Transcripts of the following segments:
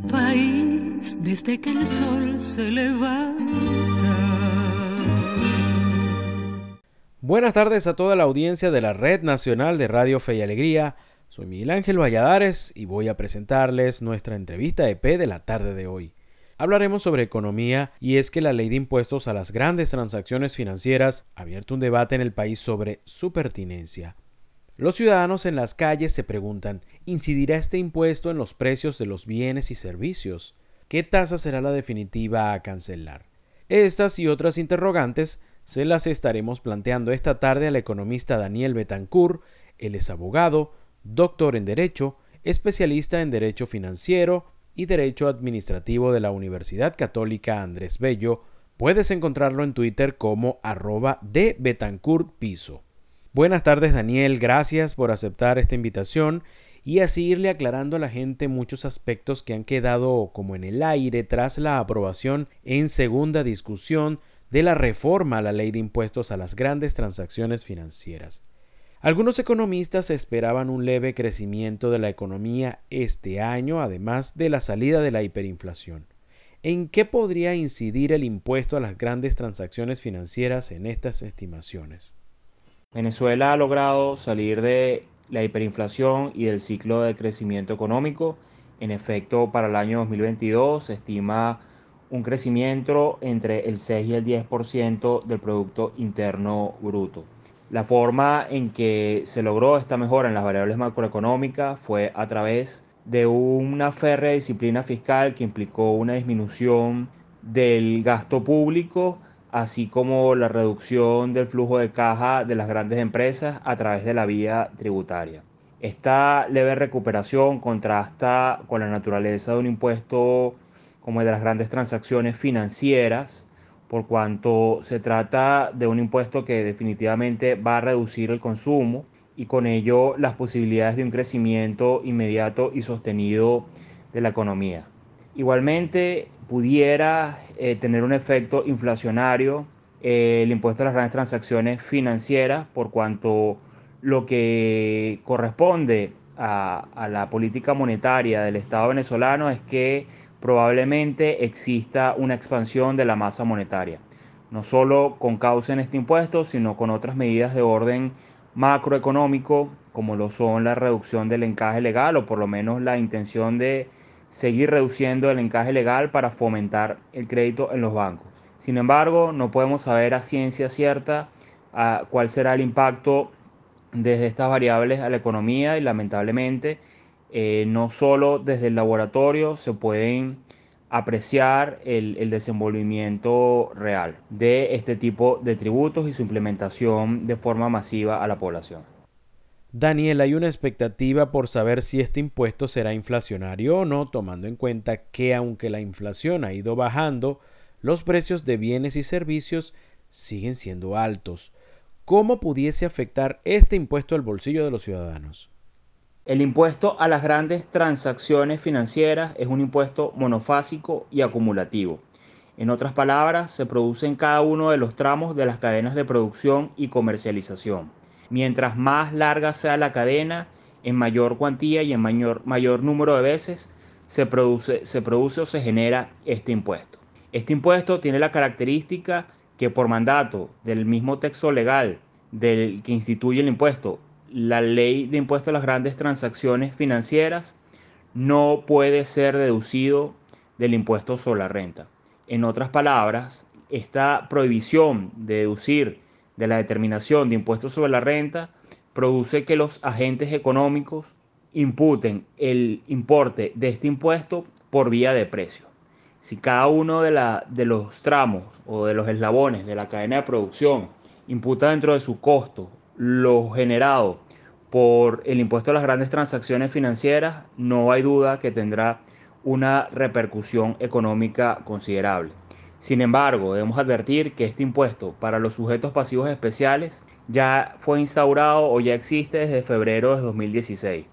país desde que el sol se levanta. Buenas tardes a toda la audiencia de la Red Nacional de Radio Fe y Alegría. Soy Miguel Ángel Valladares y voy a presentarles nuestra entrevista EP de la tarde de hoy. Hablaremos sobre economía y es que la ley de impuestos a las grandes transacciones financieras ha abierto un debate en el país sobre su pertinencia. Los ciudadanos en las calles se preguntan, ¿incidirá este impuesto en los precios de los bienes y servicios? ¿Qué tasa será la definitiva a cancelar? Estas y otras interrogantes se las estaremos planteando esta tarde al economista Daniel Betancourt. Él es abogado, doctor en Derecho, especialista en Derecho Financiero y Derecho Administrativo de la Universidad Católica Andrés Bello. Puedes encontrarlo en Twitter como arroba. Buenas tardes Daniel, gracias por aceptar esta invitación y así irle aclarando a la gente muchos aspectos que han quedado como en el aire tras la aprobación en segunda discusión de la reforma a la ley de impuestos a las grandes transacciones financieras. Algunos economistas esperaban un leve crecimiento de la economía este año, además de la salida de la hiperinflación. ¿En qué podría incidir el impuesto a las grandes transacciones financieras en estas estimaciones? Venezuela ha logrado salir de la hiperinflación y del ciclo de crecimiento económico. En efecto, para el año 2022 se estima un crecimiento entre el 6 y el 10% del Producto Interno Bruto. La forma en que se logró esta mejora en las variables macroeconómicas fue a través de una férrea disciplina fiscal que implicó una disminución del gasto público, así como la reducción del flujo de caja de las grandes empresas a través de la vía tributaria. Esta leve recuperación contrasta con la naturaleza de un impuesto como el de las grandes transacciones financieras, por cuanto se trata de un impuesto que definitivamente va a reducir el consumo y con ello las posibilidades de un crecimiento inmediato y sostenido de la economía. Igualmente pudiera eh, tener un efecto inflacionario eh, el impuesto a las grandes transacciones financieras por cuanto lo que corresponde a, a la política monetaria del Estado venezolano es que probablemente exista una expansión de la masa monetaria, no solo con causa en este impuesto, sino con otras medidas de orden macroeconómico, como lo son la reducción del encaje legal o por lo menos la intención de seguir reduciendo el encaje legal para fomentar el crédito en los bancos. Sin embargo, no podemos saber a ciencia cierta ah, cuál será el impacto desde estas variables a la economía y lamentablemente eh, no solo desde el laboratorio se pueden apreciar el, el, desenvolvimiento real de este tipo de tributos y su implementación de forma masiva a la población. Daniel, hay una expectativa por saber si este impuesto será inflacionario o no, tomando en cuenta que aunque la inflación ha ido bajando, los precios de bienes y servicios siguen siendo altos. ¿Cómo pudiese afectar este impuesto al bolsillo de los ciudadanos? El impuesto a las grandes transacciones financieras es un impuesto monofásico y acumulativo. En otras palabras, se produce en cada uno de los tramos de las cadenas de producción y comercialización. Mientras más larga sea la cadena, en mayor cuantía y en mayor, mayor número de veces se produce, se produce o se genera este impuesto. Este impuesto tiene la característica que por mandato del mismo texto legal del que instituye el impuesto la ley de impuesto a las grandes transacciones financieras no puede ser deducido del impuesto sobre la renta. En otras palabras, esta prohibición de deducir de la determinación de impuestos sobre la renta produce que los agentes económicos imputen el importe de este impuesto por vía de precio. Si cada uno de, la, de los tramos o de los eslabones de la cadena de producción imputa dentro de su costo lo generado por el impuesto a las grandes transacciones financieras, no hay duda que tendrá una repercusión económica considerable. Sin embargo, debemos advertir que este impuesto para los sujetos pasivos especiales ya fue instaurado o ya existe desde febrero de 2016.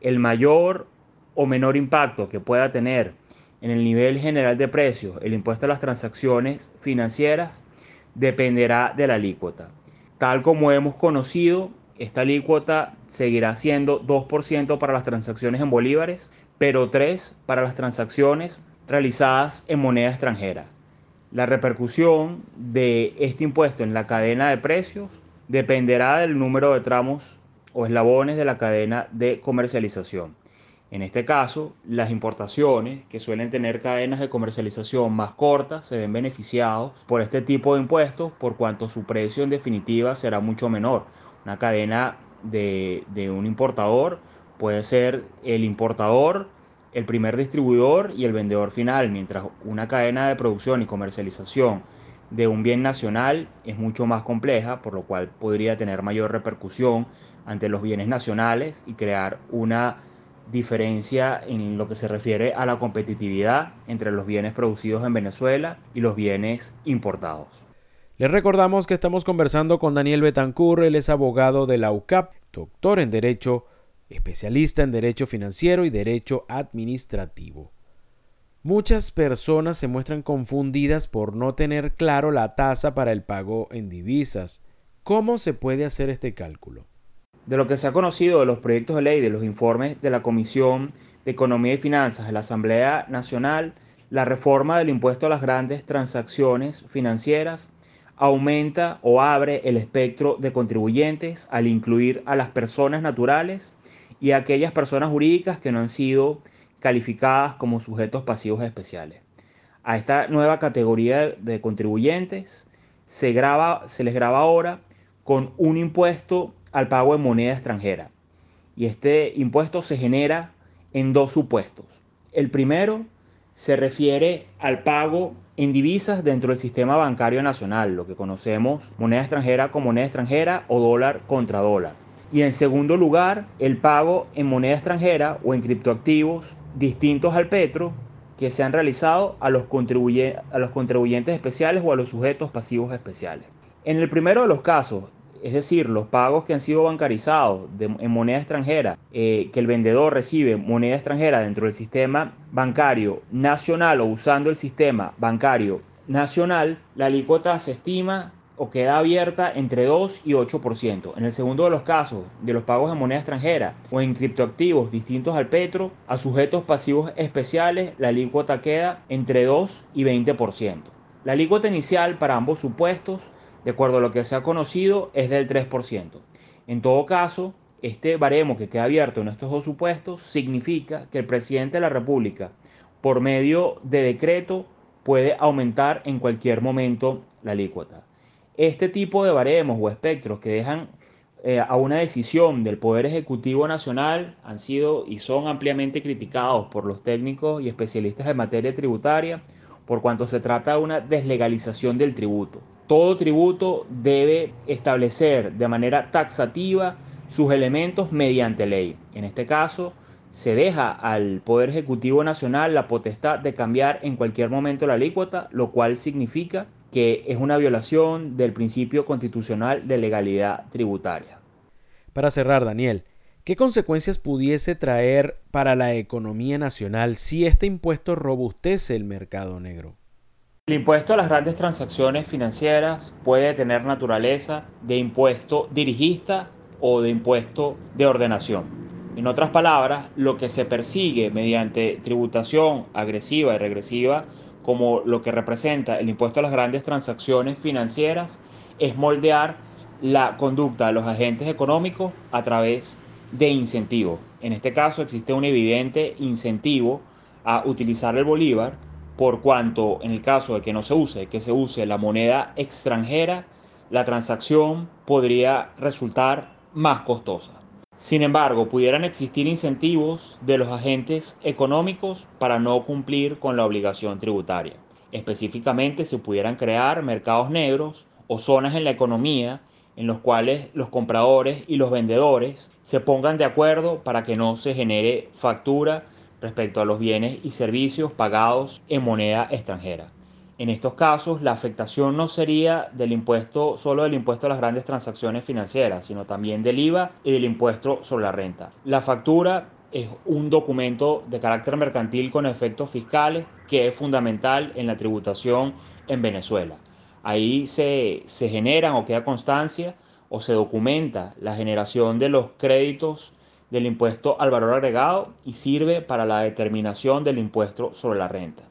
El mayor o menor impacto que pueda tener en el nivel general de precios el impuesto a las transacciones financieras dependerá de la alícuota. Tal como hemos conocido, esta alícuota seguirá siendo 2% para las transacciones en bolívares, pero tres para las transacciones realizadas en moneda extranjera. La repercusión de este impuesto en la cadena de precios dependerá del número de tramos o eslabones de la cadena de comercialización. En este caso, las importaciones, que suelen tener cadenas de comercialización más cortas, se ven beneficiados por este tipo de impuestos por cuanto su precio en definitiva será mucho menor. Una cadena de, de un importador puede ser el importador, el primer distribuidor y el vendedor final, mientras una cadena de producción y comercialización de un bien nacional es mucho más compleja, por lo cual podría tener mayor repercusión ante los bienes nacionales y crear una diferencia en lo que se refiere a la competitividad entre los bienes producidos en Venezuela y los bienes importados. Les recordamos que estamos conversando con Daniel Betancur, él es abogado de la UCAP, doctor en Derecho, especialista en Derecho Financiero y Derecho Administrativo. Muchas personas se muestran confundidas por no tener claro la tasa para el pago en divisas. ¿Cómo se puede hacer este cálculo? De lo que se ha conocido de los proyectos de ley, de los informes de la Comisión de Economía y Finanzas de la Asamblea Nacional, la reforma del impuesto a las grandes transacciones financieras aumenta o abre el espectro de contribuyentes al incluir a las personas naturales y a aquellas personas jurídicas que no han sido calificadas como sujetos pasivos especiales. A esta nueva categoría de contribuyentes se, graba, se les graba ahora con un impuesto al pago en moneda extranjera. Y este impuesto se genera en dos supuestos. El primero se refiere al pago en divisas dentro del sistema bancario nacional, lo que conocemos moneda extranjera con moneda extranjera o dólar contra dólar. Y en segundo lugar, el pago en moneda extranjera o en criptoactivos distintos al petro que se han realizado a los, a los contribuyentes especiales o a los sujetos pasivos especiales. En el primero de los casos, es decir, los pagos que han sido bancarizados en moneda extranjera, eh, que el vendedor recibe moneda extranjera dentro del sistema bancario nacional o usando el sistema bancario nacional, la alícuota se estima o queda abierta entre 2 y 8%. En el segundo de los casos, de los pagos en moneda extranjera o en criptoactivos distintos al petro, a sujetos pasivos especiales, la alícuota queda entre 2 y 20%. La alícuota inicial para ambos supuestos, de acuerdo a lo que se ha conocido, es del 3%. En todo caso, este baremo que queda abierto en estos dos supuestos significa que el presidente de la República, por medio de decreto, puede aumentar en cualquier momento la alícuota. Este tipo de baremos o espectros que dejan eh, a una decisión del Poder Ejecutivo Nacional han sido y son ampliamente criticados por los técnicos y especialistas en materia tributaria por cuanto se trata de una deslegalización del tributo. Todo tributo debe establecer de manera taxativa sus elementos mediante ley. En este caso, se deja al Poder Ejecutivo Nacional la potestad de cambiar en cualquier momento la alícuota, lo cual significa que es una violación del principio constitucional de legalidad tributaria. Para cerrar, Daniel, ¿qué consecuencias pudiese traer para la economía nacional si este impuesto robustece el mercado negro? El impuesto a las grandes transacciones financieras puede tener naturaleza de impuesto dirigista o de impuesto de ordenación. En otras palabras, lo que se persigue mediante tributación agresiva y regresiva como lo que representa el impuesto a las grandes transacciones financieras, es moldear la conducta de los agentes económicos a través de incentivos. En este caso existe un evidente incentivo a utilizar el bolívar por cuanto en el caso de que no se use, que se use la moneda extranjera, la transacción podría resultar más costosa. Sin embargo, pudieran existir incentivos de los agentes económicos para no cumplir con la obligación tributaria. Específicamente, se pudieran crear mercados negros o zonas en la economía en los cuales los compradores y los vendedores se pongan de acuerdo para que no se genere factura respecto a los bienes y servicios pagados en moneda extranjera. En estos casos, la afectación no sería del impuesto, solo del impuesto a las grandes transacciones financieras, sino también del IVA y del impuesto sobre la renta. La factura es un documento de carácter mercantil con efectos fiscales que es fundamental en la tributación en Venezuela. Ahí se, se generan o queda constancia o se documenta la generación de los créditos del impuesto al valor agregado y sirve para la determinación del impuesto sobre la renta.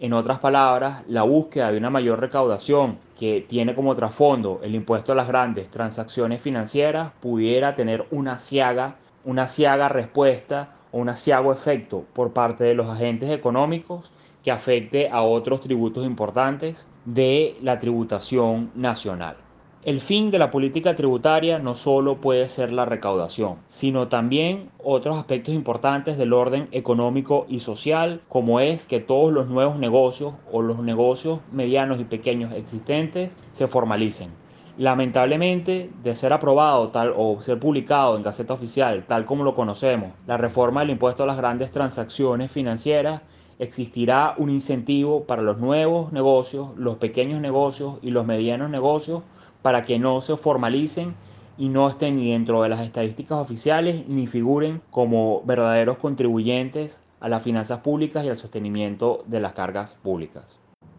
En otras palabras, la búsqueda de una mayor recaudación que tiene como trasfondo el impuesto a las grandes transacciones financieras pudiera tener una ciaga, una ciaga respuesta o un asiago efecto por parte de los agentes económicos que afecte a otros tributos importantes de la tributación nacional. El fin de la política tributaria no solo puede ser la recaudación, sino también otros aspectos importantes del orden económico y social, como es que todos los nuevos negocios o los negocios medianos y pequeños existentes se formalicen. Lamentablemente, de ser aprobado tal o ser publicado en Gaceta Oficial, tal como lo conocemos, la reforma del impuesto a las grandes transacciones financieras, existirá un incentivo para los nuevos negocios, los pequeños negocios y los medianos negocios para que no se formalicen y no estén ni dentro de las estadísticas oficiales ni figuren como verdaderos contribuyentes a las finanzas públicas y al sostenimiento de las cargas públicas.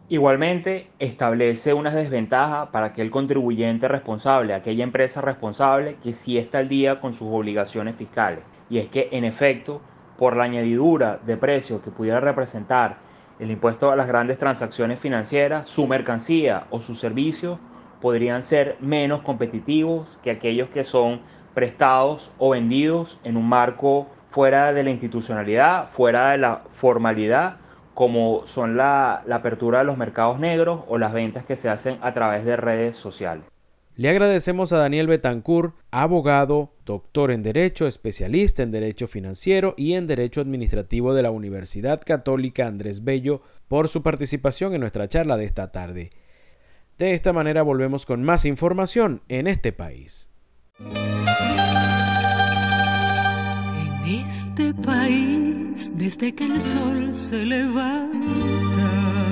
Igualmente, establece una desventaja para aquel contribuyente responsable, aquella empresa responsable que sí está al día con sus obligaciones fiscales. Y es que, en efecto, por la añadidura de precios que pudiera representar el impuesto a las grandes transacciones financieras, su mercancía o su servicio podrían ser menos competitivos que aquellos que son prestados o vendidos en un marco fuera de la institucionalidad, fuera de la formalidad, como son la, apertura de los mercados negros o las ventas que se hacen a través de redes sociales. Le agradecemos a Daniel Betancourt, abogado, doctor en Derecho, especialista en Derecho Financiero y en Derecho Administrativo de la Universidad Católica Andrés Bello, por su participación en nuestra charla de esta tarde. De esta manera volvemos con más información en este país. En este país, desde que el sol se levanta